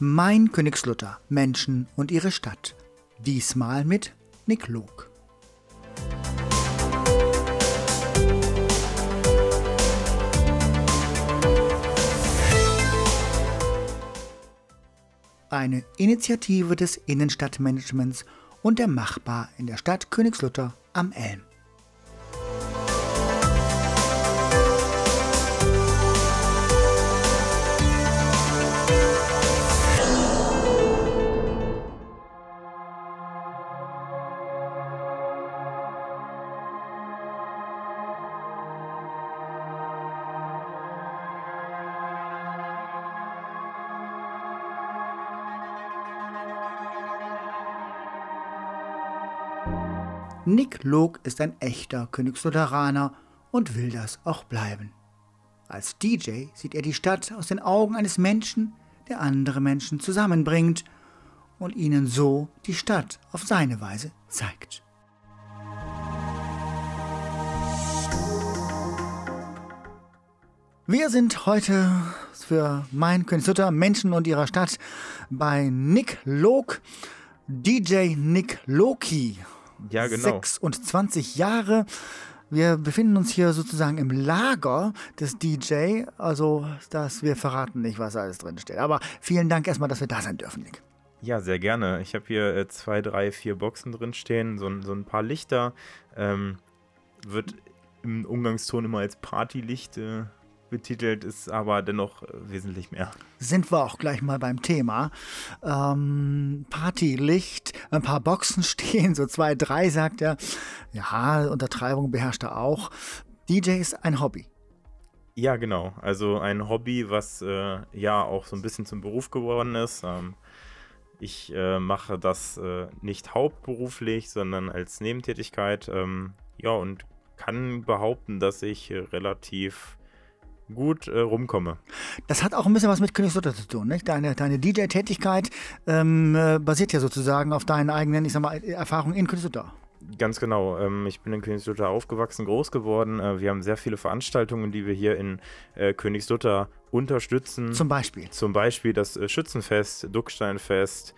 Mein Königslutter, Menschen und ihre Stadt. Diesmal mit Nick Log. Eine Initiative des Innenstadtmanagements und der Machbar in der Stadt Königslutter am Elm. Nick Log ist ein echter Königslutheraner und will das auch bleiben. Als DJ sieht er die Stadt aus den Augen eines Menschen, der andere Menschen zusammenbringt und ihnen so die Stadt auf seine Weise zeigt. Wir sind heute für mein Königslutter Menschen und ihrer Stadt bei Nick Log, DJ Nick Loki. Ja, genau. 26 Jahre. Wir befinden uns hier sozusagen im Lager des DJ, also dass wir verraten nicht, was alles drin steht. Aber vielen Dank erstmal, dass wir da sein dürfen, Nick. Ja, sehr gerne. Ich habe hier äh, zwei, drei, vier Boxen drin stehen, so, so ein paar Lichter. Ähm, wird im Umgangston immer als Partylicht äh, betitelt, ist aber dennoch äh, wesentlich mehr. Sind wir auch gleich mal beim Thema. Ähm, Partylicht, ein paar Boxen stehen, so zwei, drei, sagt er. Ja, Untertreibung beherrscht er auch. DJ ist ein Hobby. Ja, genau. Also ein Hobby, was äh, ja auch so ein bisschen zum Beruf geworden ist. Ähm, ich äh, mache das äh, nicht hauptberuflich, sondern als Nebentätigkeit. Ähm, ja, und kann behaupten, dass ich relativ gut äh, rumkomme. Das hat auch ein bisschen was mit Königslutter zu tun, nicht? Deine, deine DJ-Tätigkeit ähm, äh, basiert ja sozusagen auf deinen eigenen, ich sag mal, Erfahrungen in Königslutter. Ganz genau. Ähm, ich bin in Königslutter aufgewachsen, groß geworden. Äh, wir haben sehr viele Veranstaltungen, die wir hier in äh, Königslutter unterstützen. Zum Beispiel? Zum Beispiel das äh, Schützenfest, Ducksteinfest,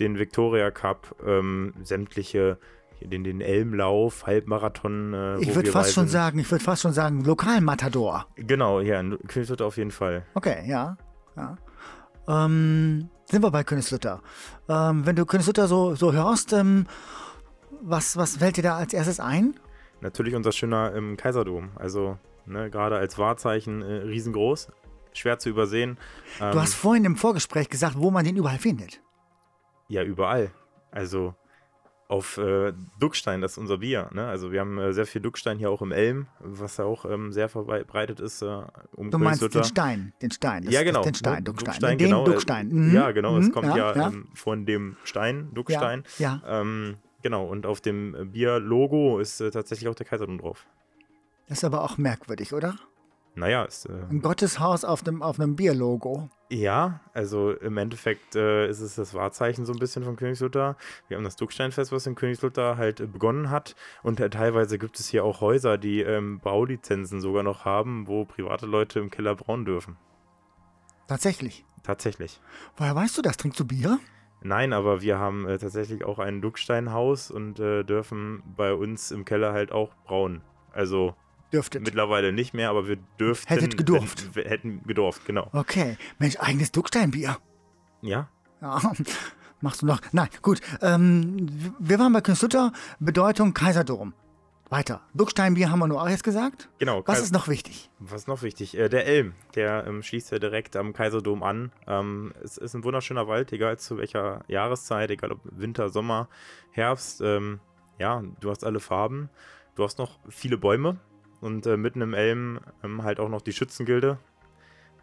den Victoria Cup, ähm, sämtliche den, den Elmlauf, Halbmarathon. Äh, ich würde fast schon sagen, ich würde fast schon sagen, Lokalmatador. Genau, ja, in Königslutter auf jeden Fall. Okay, ja. ja. Ähm, sind wir bei Königslutter. Ähm, wenn du Königslutter so, so hörst, ähm, was, was fällt dir da als erstes ein? Natürlich unser schöner Kaiserdom. Also ne, gerade als Wahrzeichen äh, riesengroß, schwer zu übersehen. du hast ähm, vorhin im Vorgespräch gesagt, wo man den überall findet. Ja, überall. Also auf äh, Duckstein, das ist unser Bier. Ne? Also wir haben äh, sehr viel Duckstein hier auch im Elm, was ja auch ähm, sehr verbreitet ist. Äh, um du meinst den Stein, den Stein. Das, ja, genau. Den Stein, Duckstein. Duckstein den genau, Duckstein. Mhm. Ja, genau. Es mhm. kommt ja, ja ähm, von dem Stein, Duckstein. Ja. ja. Ähm, genau. Und auf dem Bier-Logo ist äh, tatsächlich auch der Kaisertum drauf. Das ist aber auch merkwürdig, oder? Naja, ist. Äh, Ein Gotteshaus auf, dem, auf einem Bierlogo. Ja, also im Endeffekt äh, ist es das Wahrzeichen so ein bisschen von Königslutter. Wir haben das Ducksteinfest, was in Königslutter halt äh, begonnen hat. Und äh, teilweise gibt es hier auch Häuser, die ähm, Baulizenzen sogar noch haben, wo private Leute im Keller brauen dürfen. Tatsächlich? Tatsächlich. Woher weißt du das? Trinkst du Bier? Nein, aber wir haben äh, tatsächlich auch ein Ducksteinhaus und äh, dürfen bei uns im Keller halt auch brauen. Also Dürftet. Mittlerweile nicht mehr, aber wir dürften. Hättet gedurft. Wenn, wir hätten gedurft, genau. Okay. Mensch, eigenes Ducksteinbier. Ja. Ja. Machst du noch? Nein, gut. Ähm, wir waren bei Künstler, Bedeutung Kaiserdom. Weiter. Ducksteinbier haben wir nur auch jetzt gesagt. Genau. Was Kais ist noch wichtig? Was ist noch wichtig? Äh, der Elm, der ähm, schließt ja direkt am Kaiserdom an. Ähm, es ist ein wunderschöner Wald, egal zu welcher Jahreszeit, egal ob Winter, Sommer, Herbst. Ähm, ja, du hast alle Farben. Du hast noch viele Bäume, und äh, mitten im Elm ähm, halt auch noch die Schützengilde.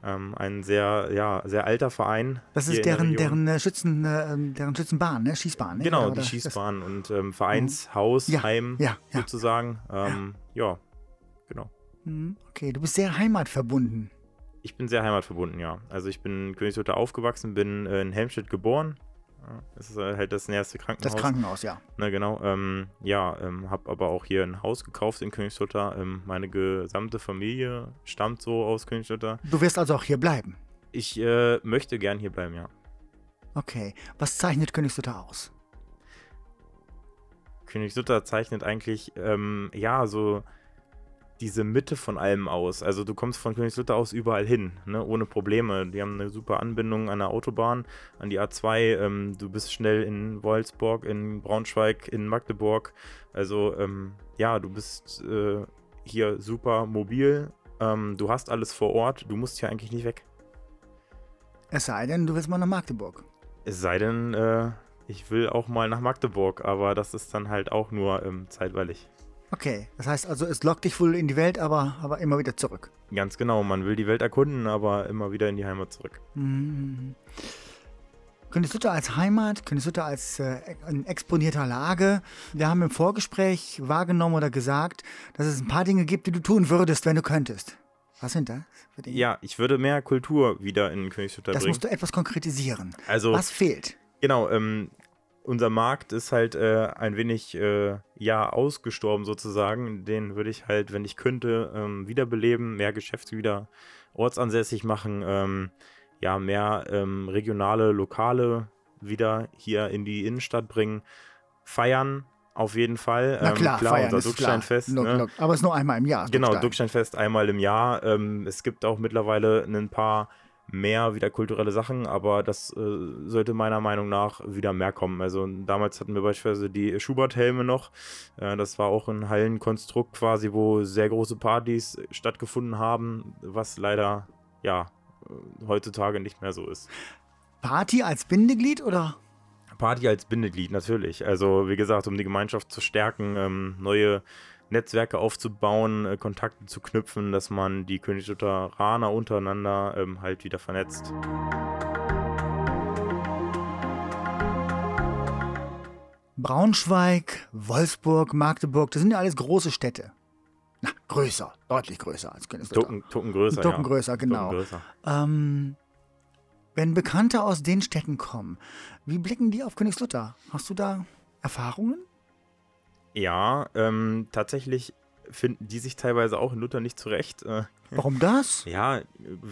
Ähm, ein sehr, ja, sehr alter Verein. Das ist deren, deren äh, Schützen, äh, deren Schützenbahn, ne? Schießbahn. Ne? Genau, Oder die Schießbahn und ähm, Vereinshaus, ja, Heim ja, ja. sozusagen. Ähm, ja. genau. Mhm, okay, du bist sehr heimatverbunden. Ich bin sehr heimatverbunden, ja. Also ich bin in Königslutter aufgewachsen, bin äh, in Helmstedt geboren, das ist halt das nächste Krankenhaus. Das Krankenhaus, ja. Na genau. Ähm, ja, ähm, habe aber auch hier ein Haus gekauft in Königslutter. Ähm, meine gesamte Familie stammt so aus Königslutter. Du wirst also auch hier bleiben? Ich äh, möchte gern hier bleiben, ja. Okay. Was zeichnet Königslutter aus? Königslutter zeichnet eigentlich, ähm, ja, so diese Mitte von allem aus. Also du kommst von Königslutter aus überall hin, ne, ohne Probleme. Die haben eine super Anbindung an der Autobahn, an die A2. Ähm, du bist schnell in Wolfsburg, in Braunschweig, in Magdeburg. Also ähm, ja, du bist äh, hier super mobil. Ähm, du hast alles vor Ort. Du musst hier eigentlich nicht weg. Es sei denn, du willst mal nach Magdeburg. Es sei denn, äh, ich will auch mal nach Magdeburg, aber das ist dann halt auch nur ähm, zeitweilig. Okay, das heißt also, es lockt dich wohl in die Welt, aber, aber immer wieder zurück. Ganz genau, man will die Welt erkunden, aber immer wieder in die Heimat zurück. Mhm. Königslutter als Heimat, Königslutter als äh, in exponierter Lage. Wir haben im Vorgespräch wahrgenommen oder gesagt, dass es ein paar Dinge gibt, die du tun würdest, wenn du könntest. Was sind das? für? Ja, ich würde mehr Kultur wieder in Königslutter Das bringen. musst du etwas konkretisieren. Also, Was fehlt? genau, ähm, unser Markt ist halt äh, ein wenig, äh, ja, ausgestorben sozusagen. Den würde ich halt, wenn ich könnte, ähm, wiederbeleben, mehr Geschäfte wieder ortsansässig machen, ähm, ja, mehr ähm, regionale, lokale wieder hier in die Innenstadt bringen, feiern auf jeden Fall. Na klar, feiern unser klar. Ducksteinfest. Look, ne? look. Aber es ist nur einmal im Jahr. Genau, Duckstein. Ducksteinfest einmal im Jahr. Ähm, es gibt auch mittlerweile ein paar mehr wieder kulturelle Sachen, aber das äh, sollte meiner Meinung nach wieder mehr kommen. Also damals hatten wir beispielsweise die Schubert-Helme noch. Äh, das war auch ein Hallenkonstrukt quasi, wo sehr große Partys stattgefunden haben, was leider ja äh, heutzutage nicht mehr so ist. Party als Bindeglied oder? Party als Bindeglied, natürlich. Also, wie gesagt, um die Gemeinschaft zu stärken, ähm, neue Netzwerke aufzubauen, äh, Kontakte zu knüpfen, dass man die Königslutheraner untereinander ähm, halt wieder vernetzt. Braunschweig, Wolfsburg, Magdeburg, das sind ja alles große Städte. Na, größer, deutlich größer als Königslutter. Tucken, Tucken größer, Tucken ja. größer, genau. Tucken größer. Ähm, wenn Bekannte aus den Städten kommen, wie blicken die auf Königslutter? Hast du da Erfahrungen? Ja, ähm, tatsächlich finden die sich teilweise auch in Luther nicht zurecht. Äh, Warum das? Ja,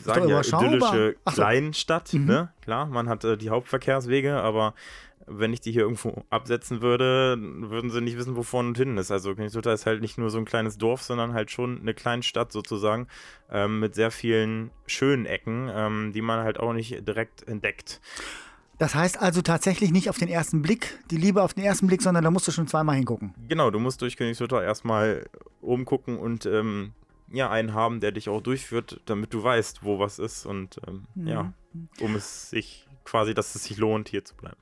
sagen ja idyllische so. Kleinstadt, Mhm. ne? Klar, man hat äh, die Hauptverkehrswege, aber wenn ich die hier irgendwo absetzen würde, würden sie nicht wissen, wo vorne und hinten ist. Also Königslutter ist halt nicht nur so ein kleines Dorf, sondern halt schon eine kleine Stadt sozusagen ähm, mit sehr vielen schönen Ecken, ähm, die man halt auch nicht direkt entdeckt. Das heißt also tatsächlich nicht auf den ersten Blick, die Liebe auf den ersten Blick, sondern da musst du schon zweimal hingucken. Genau, du musst durch Königslutter erstmal oben gucken und ähm, ja, einen haben, der dich auch durchführt, damit du weißt, wo was ist und ähm, ja, um es sich quasi, dass es sich lohnt, hier zu bleiben.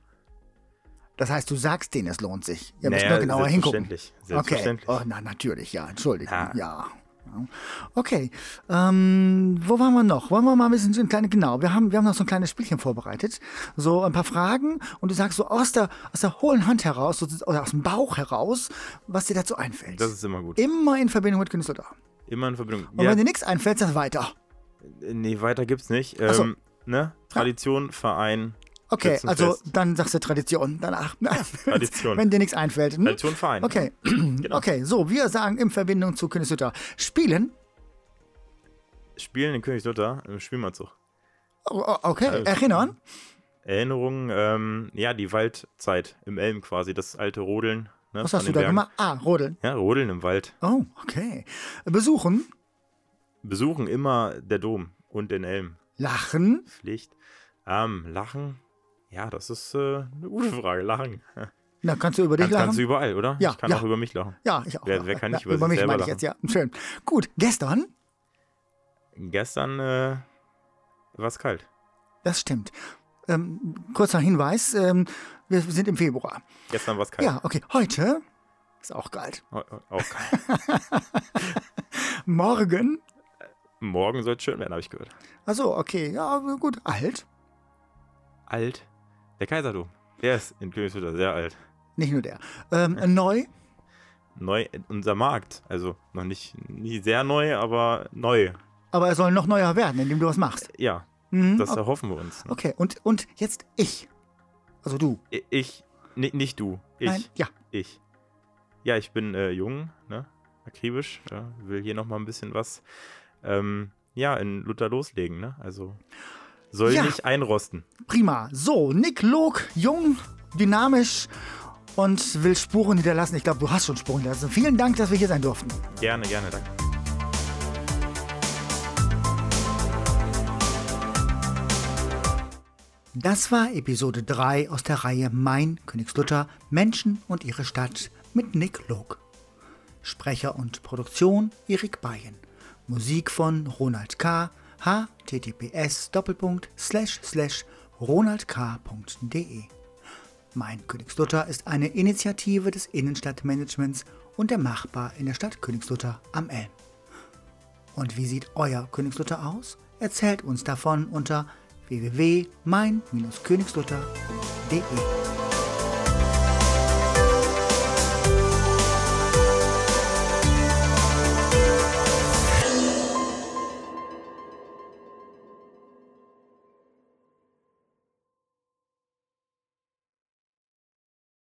Das heißt, du sagst denen, es lohnt sich. Ihr müsst Naja, nur genauer hingucken. selbstverständlich, Okay. selbstverständlich. Oh, na, natürlich, ja. Entschuldigung. Ja. Ja. Okay. Ähm, wo waren wir noch? Wollen wir mal ein bisschen so ein kleines, genau, wir haben, wir haben noch so ein kleines Spielchen vorbereitet. So ein paar Fragen und du sagst so aus der, aus der hohlen Hand heraus so, oder aus dem Bauch heraus, was dir dazu einfällt. Das ist immer gut. Immer in Verbindung mit Künstler. Immer in Verbindung. Und Ja, wenn dir nichts einfällt, dann weiter. nee, weiter gibt's nicht. Ach so. Ähm, ne? Tradition, Verein, Okay, Schützenfest. also dann sagst du Tradition. Danach. Tradition. wenn dir nichts einfällt. Hm? Tradition, Verein. Okay. Genau. okay, so, wir sagen in Verbindung zu Künstler. Spielen. Spielen in Königslutter im Spielmannzug. Oh, oh, okay, Also- erinnern. Erinnerungen, ähm, ja, die Waldzeit im Elm quasi, das alte Rodeln. Ne, Was hast du da gemacht? Ah, Rodeln. Ja, Rodeln im Wald. Oh, okay. Besuchen, Besuchen immer der Dom und den Elm. lachen, Pflicht. Ähm, lachen? Ja, das ist äh, eine gute Frage. Lachen. na, kannst du über dich Kann, lachen? kannst du überall, oder? Ja, ich kann ja. auch über mich lachen. ja, ich auch. Wer- wer kann nicht ja, über über sich mich selber meine ich jetzt, ja. Schön. Gut, gestern, Gestern äh, war es kalt. das stimmt. Ähm, kurzer Hinweis, ähm, wir sind im Februar. Gestern war es kalt. Ja, okay. Heute ist auch kalt. Au- au- Auch kalt. Morgen, Morgen soll es schön werden, habe ich gehört. also okay, ja, gut. Alt, Alt. Der Kaiserdom. Der ist in Königslutter sehr alt. nicht nur der. Ähm, Neu, Neu, unser Markt. Also noch nicht, nicht sehr neu, aber neu. aber er soll noch neuer werden, indem du was machst. Ja, Mhm, das okay. erhoffen wir uns. Ne? okay, und, und jetzt ich. Also du. Ich, ni- nicht du. Ich. Nein, ja. Ich. Ja, ich bin äh, jung, ne? akribisch. Ja, will hier noch mal ein bisschen was, ähm, ja, in Luther loslegen. Ne? Also Soll Ja. nicht einrosten. Prima. So, Nick Log, jung, dynamisch und will Spuren hinterlassen. Ich glaube, du hast schon Spuren hinterlassen. Vielen Dank, dass wir hier sein durften. Gerne, gerne, danke. Das war Episode 3 aus der Reihe Mein Königslutter Menschen und ihre Stadt mit Nick Log. Sprecher und Produktion Erik Bayen. Musik von Ronald K. https ronaldk.de Mein Königslutter ist eine Initiative des Innenstadtmanagements und der Machbar in der Stadt Königslutter am Elm. Und wie sieht euer Königslutter aus? Erzählt uns davon unter www.mein-königslutter.de.